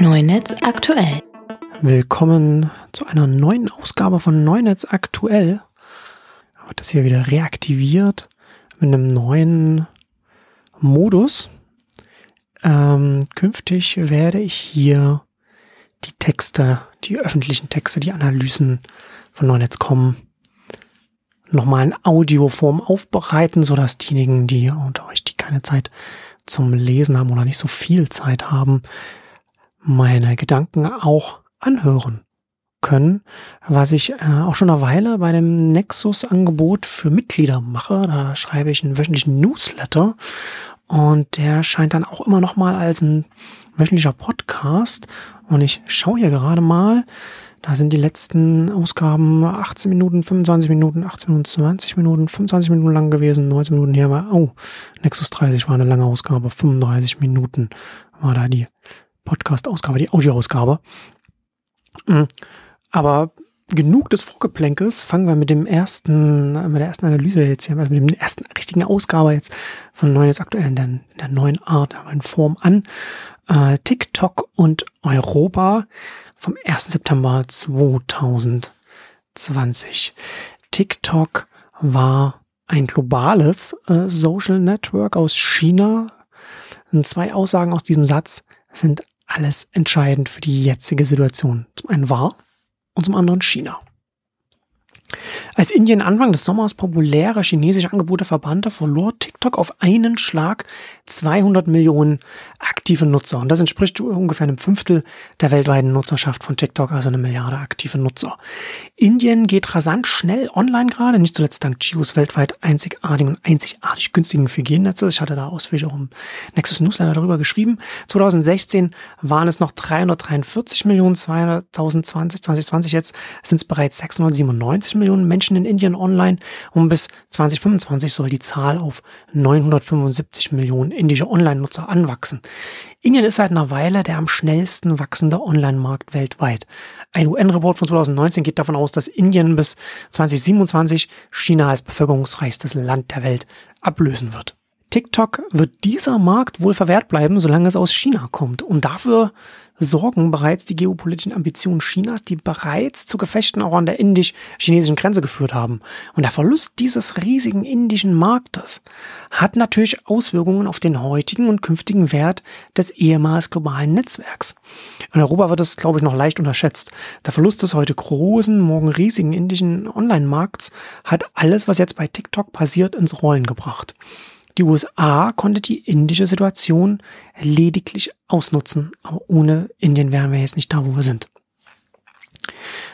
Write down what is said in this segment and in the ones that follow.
Neunetz aktuell. Willkommen zu einer neuen Ausgabe von Neunetz aktuell. Wird das hier wieder reaktiviert mit einem neuen Modus. Ähm, künftig werde ich hier die Texte, die öffentlichen Texte, die Analysen von Neunetz kommen, nochmal in Audioform aufbereiten, sodass diejenigen, die unter euch, die keine Zeit zum Lesen haben oder nicht so viel Zeit haben, meine Gedanken auch anhören können, was ich äh, auch schon eine Weile bei dem Nexus-Angebot für Mitglieder mache. Da schreibe ich einen wöchentlichen Newsletter und der scheint dann auch immer noch mal als ein wöchentlicher Podcast. Und ich schaue hier gerade mal, da sind die letzten Ausgaben 18 Minuten, 25 Minuten, 18 Minuten, 20 Minuten, 25 Minuten lang gewesen, 19 Minuten her war, oh, Nexus 30 war eine lange Ausgabe, 35 Minuten war da die Podcast-Ausgabe, die Audio-Ausgabe. Mhm. Aber genug des Vorgeplänkels. Fangen wir mit dem ersten, mit der ersten Analyse jetzt hier, also mit dem ersten richtigen Ausgabe jetzt von neuen jetzt aktuell in der, in der neuen Art, der neuen Form an. Äh, TikTok und Europa vom 1. September 2020. TikTok war ein globales äh, Social Network aus China. Und zwei Aussagen aus diesem Satz sind alles entscheidend für die jetzige Situation. Zum einen war und zum anderen China. Als Indien Anfang des Sommers populäre chinesische Angebote verbannte, verlor TikTok auf einen Schlag 200 Millionen aktive Nutzer. Und das entspricht ungefähr einem Fünftel der weltweiten Nutzerschaft von TikTok, also eine Milliarde aktive Nutzer. Indien geht rasant schnell online gerade, nicht zuletzt dank Gios weltweit einzigartigen und einzigartig günstigen 4G-Netze. Ich hatte da ausführlich auch im Nexus Newsletter darüber geschrieben. 2016 waren es noch 343 Millionen, 2020, 2020 jetzt sind es bereits 697 Millionen Menschen in Indien online und bis 2025 soll die Zahl auf 975 Millionen indische Online-Nutzer anwachsen. Indien ist seit einer Weile der am schnellsten wachsende Online-Markt weltweit. Ein UN-Report von 2019 geht davon aus, dass Indien bis 2027 China als bevölkerungsreichstes Land der Welt ablösen wird. TikTok wird dieser Markt wohl verwehrt bleiben, solange es aus China kommt. Und dafür sorgen bereits die geopolitischen Ambitionen Chinas, die bereits zu Gefechten auch an der indisch-chinesischen Grenze geführt haben. Und der Verlust dieses riesigen indischen Marktes hat natürlich Auswirkungen auf den heutigen und künftigen Wert des ehemals globalen Netzwerks. In Europa wird es, glaube ich, noch leicht unterschätzt. Der Verlust des heute großen, morgen riesigen indischen Online-Markts hat alles, was jetzt bei TikTok passiert, ins Rollen gebracht. Die USA konnte die indische Situation lediglich ausnutzen, aber ohne Indien wären wir jetzt nicht da, wo wir sind.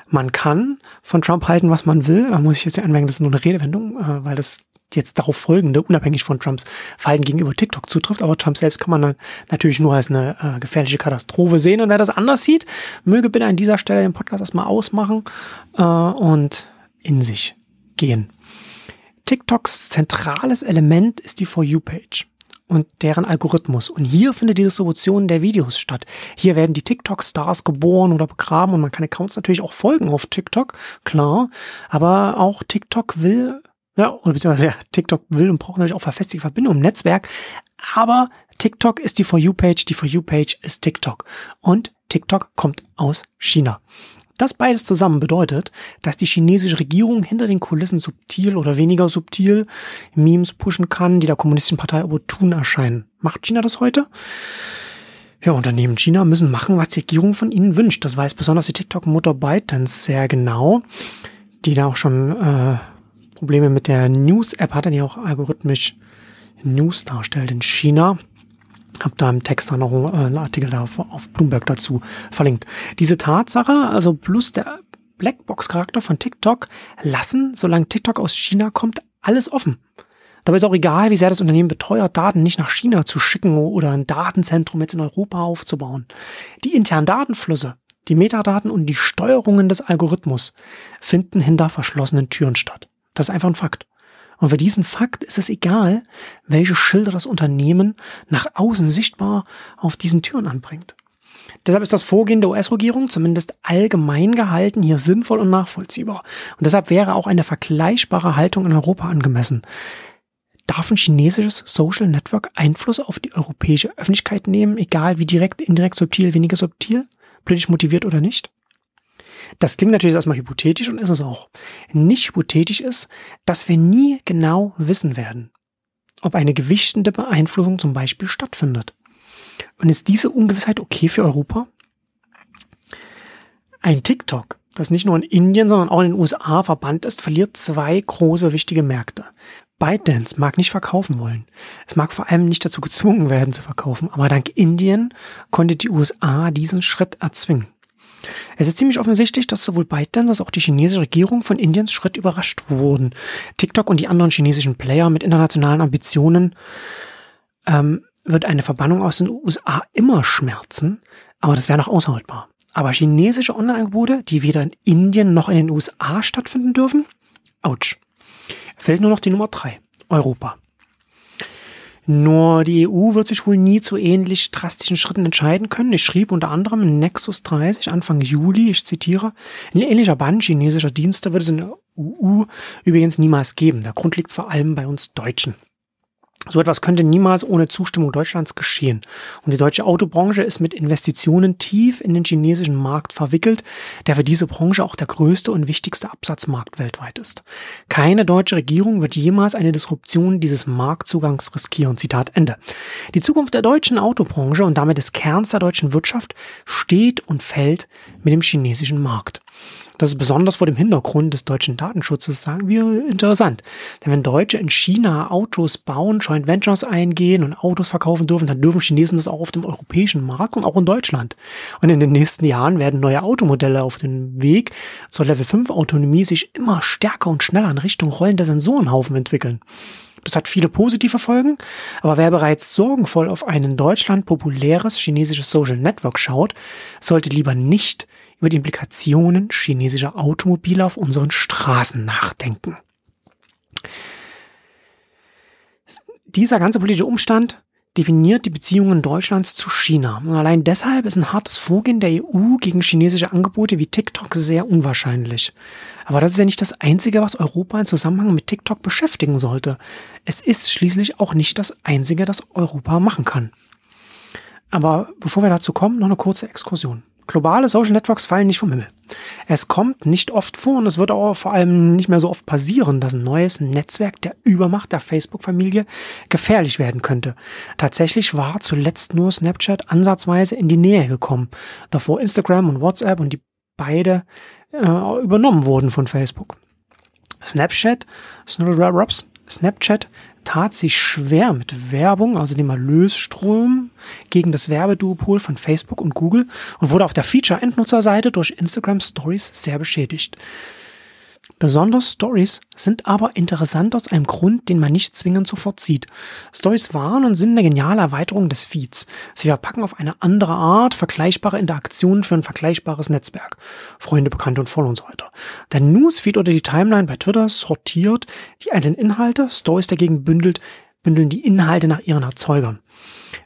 Man kann von Trump halten, was man will. Da muss ich jetzt anmerken, das ist nur eine Redewendung, äh, weil das jetzt darauf folgende, unabhängig von Trumps Verhalten gegenüber TikTok zutrifft. Aber Trump selbst kann man dann natürlich nur als eine äh, gefährliche Katastrophe sehen. Und wer das anders sieht, möge bitte an dieser Stelle den Podcast erstmal ausmachen äh, und in sich gehen. TikToks zentrales Element ist die For You-Page und deren Algorithmus. Und hier findet die Distribution der Videos statt. Hier werden die TikTok-Stars geboren oder begraben und man kann Accounts natürlich auch folgen auf TikTok, klar. Aber auch TikTok will, ja, oder beziehungsweise ja, TikTok will und braucht natürlich auch verfestigte Verbindung im Netzwerk. Aber TikTok ist die For You-Page, die For You-Page ist TikTok. Und TikTok kommt aus China. Das beides zusammen bedeutet, dass die chinesische Regierung hinter den Kulissen subtil oder weniger subtil Memes pushen kann, die der kommunistischen Partei opportun erscheinen. Macht China das heute? Ja, Unternehmen China müssen machen, was die Regierung von ihnen wünscht. Das weiß besonders die TikTok-Mutter ByteDance sehr genau, die da auch schon äh, Probleme mit der News-App hatte, die auch algorithmisch News darstellt in China. Hab da im Text dann noch äh, einen Artikel da auf Bloomberg dazu verlinkt. Diese Tatsache, also plus der Blackbox-Charakter von TikTok, lassen, solange TikTok aus China kommt, alles offen. Dabei ist auch egal, wie sehr das Unternehmen beteuert, Daten nicht nach China zu schicken oder ein Datenzentrum jetzt in Europa aufzubauen. Die internen Datenflüsse, die Metadaten und die Steuerungen des Algorithmus finden hinter verschlossenen Türen statt. Das ist einfach ein Fakt. Und für diesen Fakt ist es egal, welche Schilder das Unternehmen nach außen sichtbar auf diesen Türen anbringt. Deshalb ist das Vorgehen der US-Regierung zumindest allgemein gehalten hier sinnvoll und nachvollziehbar. Und deshalb wäre auch eine vergleichbare Haltung in Europa angemessen. darf ein chinesisches Social Network Einfluss auf die europäische Öffentlichkeit nehmen, egal wie direkt, indirekt, subtil, weniger subtil, politisch motiviert oder nicht? Das klingt natürlich erstmal hypothetisch und ist es auch. Nicht hypothetisch ist, dass wir nie genau wissen werden, ob eine gewichtende Beeinflussung zum Beispiel stattfindet. Und ist diese Ungewissheit okay für Europa? Ein TikTok, das nicht nur in Indien, sondern auch in den USA verbannt ist, verliert zwei große wichtige Märkte. ByteDance mag nicht verkaufen wollen. Es mag vor allem nicht dazu gezwungen werden zu verkaufen, aber dank Indien konnte die USA diesen Schritt erzwingen. Es ist ziemlich offensichtlich, dass sowohl ByteDance als auch die chinesische Regierung von Indiens Schritt überrascht wurden. TikTok und die anderen chinesischen Player mit internationalen Ambitionen ähm, wird eine Verbannung aus den USA immer schmerzen, aber das wäre noch aushaltbar. Aber chinesische Online-Angebote, die weder in Indien noch in den USA stattfinden dürfen, ouch. Fällt nur noch die Nummer drei, Europa. Nur die EU wird sich wohl nie zu ähnlich drastischen Schritten entscheiden können. Ich schrieb unter anderem in Nexus 30 Anfang Juli, ich zitiere, ein ähnlicher Band chinesischer Dienste wird es in der EU übrigens niemals geben. Der Grund liegt vor allem bei uns Deutschen. So etwas könnte niemals ohne Zustimmung Deutschlands geschehen. Und die deutsche Autobranche ist mit Investitionen tief in den chinesischen Markt verwickelt, der für diese Branche auch der größte und wichtigste Absatzmarkt weltweit ist. Keine deutsche Regierung wird jemals eine Disruption dieses Marktzugangs riskieren. Zitat Ende. Die Zukunft der deutschen Autobranche und damit des Kerns der deutschen Wirtschaft steht und fällt mit dem chinesischen Markt. Das ist besonders vor dem Hintergrund des deutschen Datenschutzes, sagen wir, interessant. Denn wenn Deutsche in China Autos bauen, Joint Ventures eingehen und Autos verkaufen dürfen, dann dürfen Chinesen das auch auf dem europäischen Markt und auch in Deutschland. Und in den nächsten Jahren werden neue Automodelle auf dem Weg zur Level 5 Autonomie sich immer stärker und schneller in Richtung rollender Sensorenhaufen entwickeln. Das hat viele positive Folgen, aber wer bereits sorgenvoll auf ein in Deutschland populäres chinesisches Social Network schaut, sollte lieber nicht über die Implikationen chinesischer Automobile auf unseren Straßen nachdenken. Dieser ganze politische Umstand definiert die Beziehungen Deutschlands zu China. Und allein deshalb ist ein hartes Vorgehen der EU gegen chinesische Angebote wie TikTok sehr unwahrscheinlich. Aber das ist ja nicht das Einzige, was Europa in Zusammenhang mit TikTok beschäftigen sollte. Es ist schließlich auch nicht das Einzige, das Europa machen kann. Aber bevor wir dazu kommen, noch eine kurze Exkursion. Globale Social Networks fallen nicht vom Himmel. Es kommt nicht oft vor und es wird auch vor allem nicht mehr so oft passieren, dass ein neues Netzwerk der Übermacht der Facebook-Familie gefährlich werden könnte. Tatsächlich war zuletzt nur Snapchat ansatzweise in die Nähe gekommen, davor Instagram und WhatsApp und die beide äh, übernommen wurden von Facebook. Snapchat, Snapchat tat sich schwer mit Werbung, also dem Erlösstrom, gegen das Werbeduopol von Facebook und Google und wurde auf der Feature-Endnutzerseite durch Instagram Stories sehr beschädigt. Besonders Stories sind aber interessant aus einem Grund, den man nicht zwingend sofort sieht. Stories waren und sind eine geniale Erweiterung des Feeds. Sie verpacken auf eine andere Art vergleichbare Interaktionen für ein vergleichbares Netzwerk. Freunde, Bekannte und Follower und so weiter. Der Newsfeed oder die Timeline bei Twitter sortiert die einzelnen Inhalte, Stories dagegen bündelt, bündeln die Inhalte nach ihren Erzeugern.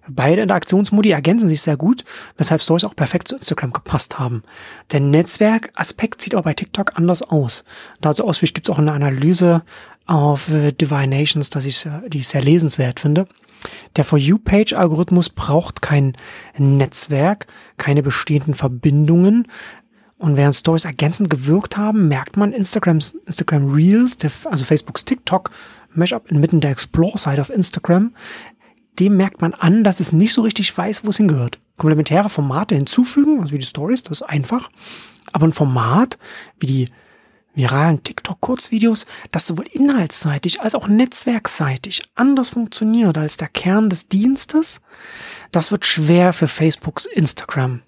Beide Interaktionsmodi ergänzen sich sehr gut, weshalb Stories auch perfekt zu Instagram gepasst haben. Der Netzwerkaspekt sieht aber bei TikTok anders aus. Dazu ausführlich gibt es auch eine Analyse auf Divine Nations, dass ich, die ich sehr lesenswert finde. Der For You-Page-Algorithmus braucht kein Netzwerk, keine bestehenden Verbindungen. Und während Stories ergänzend gewirkt haben, merkt man Instagrams, Instagram Reels, also Facebooks TikTok, Mashup inmitten der Explore-Seite auf Instagram, dem merkt man an, dass es nicht so richtig weiß, wo es hingehört. Komplementäre Formate hinzufügen, also wie die Stories, das ist einfach. Aber ein Format wie die viralen TikTok-Kurzvideos, das sowohl inhaltsseitig als auch netzwerkseitig anders funktioniert als der Kern des Dienstes, das wird schwer für Facebooks Instagram.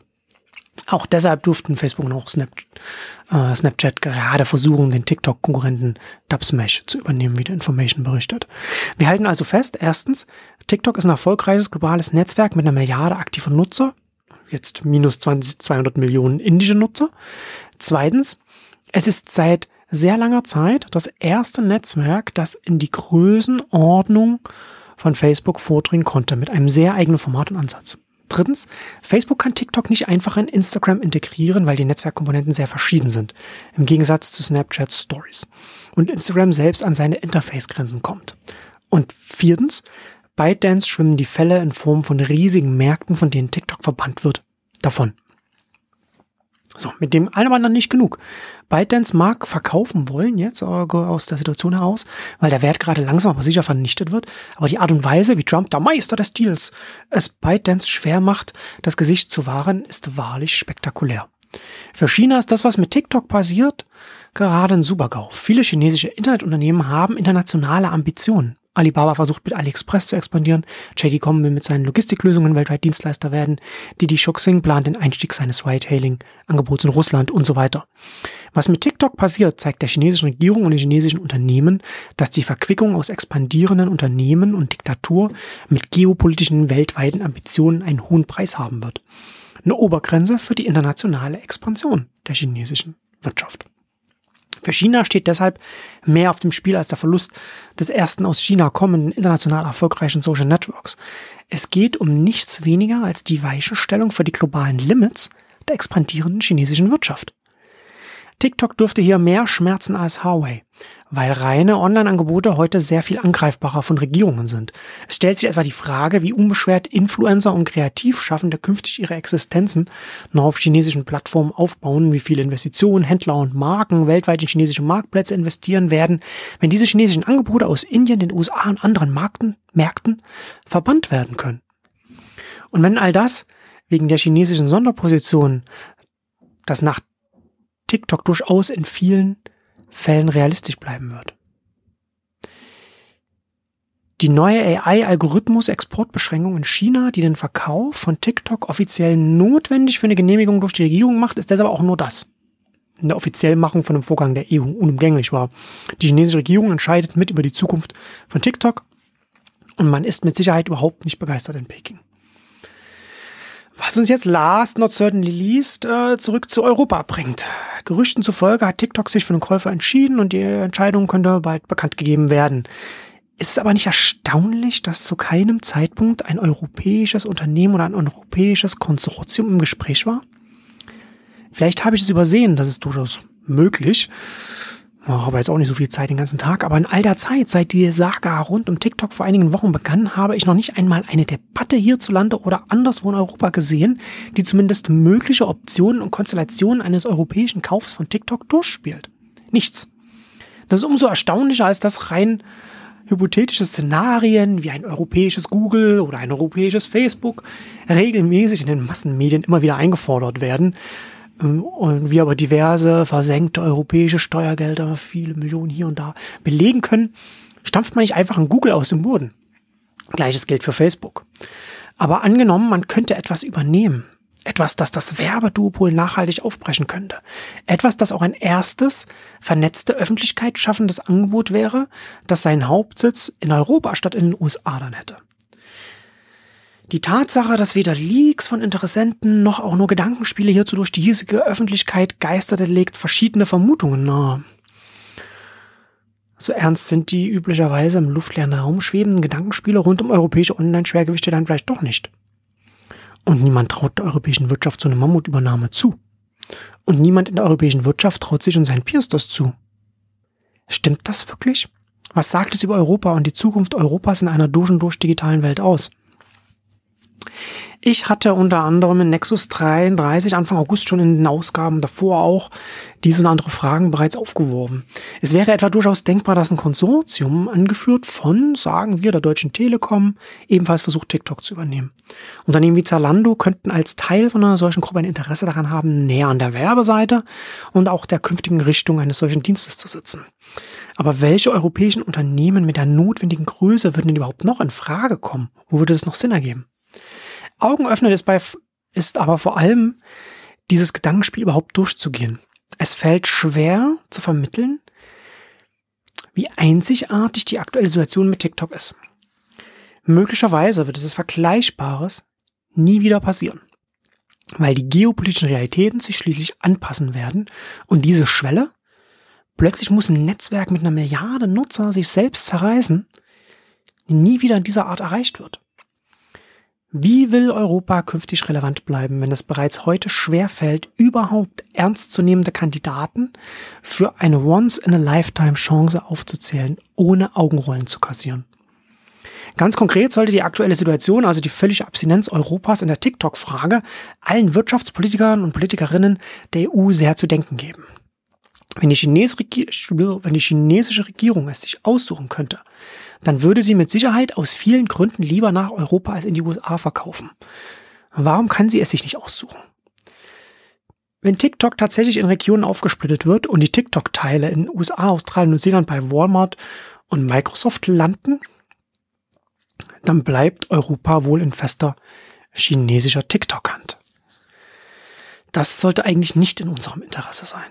Auch deshalb durften Facebook und auch äh, Snapchat gerade versuchen, den TikTok-Konkurrenten Dubsmash zu übernehmen, wie der Information berichtet. Wir halten also fest, erstens, TikTok ist ein erfolgreiches globales Netzwerk mit einer Milliarde aktiver Nutzer, jetzt minus 20, 200 Millionen indische Nutzer. Zweitens, es ist seit sehr langer Zeit das erste Netzwerk, das in die Größenordnung von Facebook vordringen konnte, mit einem sehr eigenen Format und Ansatz. Drittens, Facebook kann TikTok nicht einfach in Instagram integrieren, weil die Netzwerkkomponenten sehr verschieden sind, im Gegensatz zu Snapchat Stories. Und Instagram selbst an seine Interface-Grenzen kommt. Und viertens, ByteDance schwimmen die Fälle in Form von riesigen Märkten, von denen TikTok verbannt wird, davon. So, mit dem einem anderen nicht genug. ByteDance mag verkaufen wollen jetzt aus der Situation heraus, weil der Wert gerade langsam aber sicher vernichtet wird. Aber die Art und Weise, wie Trump, der Meister des Deals, es ByteDance schwer macht, das Gesicht zu wahren, ist wahrlich spektakulär. Für China ist das, was mit TikTok passiert, gerade ein Supergau. Viele chinesische Internetunternehmen haben internationale Ambitionen. Alibaba versucht mit AliExpress zu expandieren, JD.com will mit seinen Logistiklösungen weltweit Dienstleister werden, Didi Shuxing plant den Einstieg seines Ride-Hailing-Angebots in Russland und so weiter. Was mit TikTok passiert, zeigt der chinesischen Regierung und den chinesischen Unternehmen, dass die Verquickung aus expandierenden Unternehmen und Diktatur mit geopolitischen weltweiten Ambitionen einen hohen Preis haben wird. Eine Obergrenze für die internationale Expansion der chinesischen Wirtschaft. Für China steht deshalb mehr auf dem Spiel als der Verlust des ersten aus China kommenden international erfolgreichen Social Networks. Es geht um nichts weniger als die Weichenstellung für die globalen Limits der expandierenden chinesischen Wirtschaft. TikTok dürfte hier mehr schmerzen als Huawei weil reine Online-Angebote heute sehr viel angreifbarer von Regierungen sind. Es stellt sich etwa die Frage, wie unbeschwert Influencer und Kreativschaffende künftig ihre Existenzen noch auf chinesischen Plattformen aufbauen, wie viele Investitionen Händler und Marken weltweit in chinesische Marktplätze investieren werden, wenn diese chinesischen Angebote aus Indien, den USA und anderen Markten, Märkten verbannt werden können. Und wenn all das wegen der chinesischen Sonderposition, das nach TikTok durchaus in vielen Fällen realistisch bleiben wird. Die neue AI-Algorithmus-Exportbeschränkung in China, die den Verkauf von TikTok offiziell notwendig für eine Genehmigung durch die Regierung macht, ist deshalb auch nur das. In der offiziellen Machung von einem Vorgang der EU unumgänglich war. Die chinesische Regierung entscheidet mit über die Zukunft von TikTok und man ist mit Sicherheit überhaupt nicht begeistert in Peking. Was uns jetzt last not certainly least äh, zurück zu Europa bringt. Gerüchten zufolge hat TikTok sich für den Käufer entschieden und die Entscheidung könnte bald bekannt gegeben werden. Ist es aber nicht erstaunlich, dass zu keinem Zeitpunkt ein europäisches Unternehmen oder ein europäisches Konsortium im Gespräch war? Vielleicht habe ich es übersehen, das ist durchaus möglich habe jetzt auch nicht so viel Zeit den ganzen Tag, aber in all der Zeit, seit die Saga rund um TikTok vor einigen Wochen begann, habe ich noch nicht einmal eine Debatte hierzulande oder anderswo in Europa gesehen, die zumindest mögliche Optionen und Konstellationen eines europäischen Kaufs von TikTok durchspielt. Nichts. Das ist umso erstaunlicher, als dass rein hypothetische Szenarien wie ein europäisches Google oder ein europäisches Facebook regelmäßig in den Massenmedien immer wieder eingefordert werden. Ähm, und wir aber diverse versenkte europäische Steuergelder, viele Millionen hier und da belegen können, stampft man nicht einfach ein Google aus dem Boden. Gleiches gilt für Facebook. Aber angenommen, man könnte etwas übernehmen. Etwas, das das Werbeduopol nachhaltig aufbrechen könnte. Etwas, das auch ein erstes, vernetzte Öffentlichkeit schaffendes Angebot wäre, das seinen Hauptsitz in Europa statt in den USA dann hätte. Die Tatsache, dass weder Leaks von Interessenten noch auch nur Gedankenspiele hierzu durch die hiesige Öffentlichkeit geisterte, legt verschiedene Vermutungen nahe. So ernst sind die üblicherweise im luftleeren Raum schwebenden Gedankenspiele rund um europäische Online-Schwergewichte dann vielleicht doch nicht. Und niemand traut der europäischen Wirtschaft so eine Mammutübernahme zu. Und niemand in der europäischen Wirtschaft traut sich und seinen Peers das zu. Stimmt das wirklich? Was sagt es über Europa und die Zukunft Europas in einer durch und durch digitalen Welt aus? Ich hatte unter anderem in Nexus 33 Anfang August schon in den Ausgaben davor auch diese und andere Fragen bereits aufgeworfen. Es wäre etwa durchaus denkbar, dass ein Konsortium angeführt von, sagen wir, der Deutschen Telekom ebenfalls versucht, TikTok zu übernehmen. Unternehmen wie Zalando könnten als Teil von einer solchen Gruppe ein Interesse daran haben, näher an der Werbeseite und auch der künftigen Richtung eines solchen Dienstes zu sitzen. Aber welche europäischen Unternehmen mit der notwendigen Größe würden denn überhaupt noch in Frage kommen? Wo würde das noch Sinn ergeben? Augenöffnend ist, bei, ist aber vor allem dieses Gedankenspiel überhaupt durchzugehen. Es fällt schwer zu vermitteln, wie einzigartig die aktuelle Situation mit TikTok ist. Möglicherweise wird dieses Vergleichbares nie wieder passieren, weil die geopolitischen Realitäten sich schließlich anpassen werden und diese Schwelle, plötzlich muss ein Netzwerk mit einer Milliarde Nutzer sich selbst zerreißen, nie wieder in dieser Art erreicht wird. Wie will Europa künftig relevant bleiben, wenn es bereits heute schwerfällt, überhaupt ernstzunehmende Kandidaten für eine Once-in-a-Lifetime-Chance aufzuzählen, ohne Augenrollen zu kassieren? Ganz konkret sollte die aktuelle Situation, also die völlige Abstinenz Europas in der TikTok-Frage, allen Wirtschaftspolitikern und Politikerinnen der EU sehr zu denken geben. Wenn die, wenn die chinesische Regierung es sich aussuchen könnte, dann würde sie mit Sicherheit aus vielen Gründen lieber nach Europa als in die USA verkaufen. Warum kann sie es sich nicht aussuchen? Wenn TikTok tatsächlich in Regionen aufgesplittet wird und die TikTok-Teile in USA, Australien, Neuseeland bei Walmart und Microsoft landen, dann bleibt Europa wohl in fester chinesischer TikTok-Hand. Das sollte eigentlich nicht in unserem Interesse sein.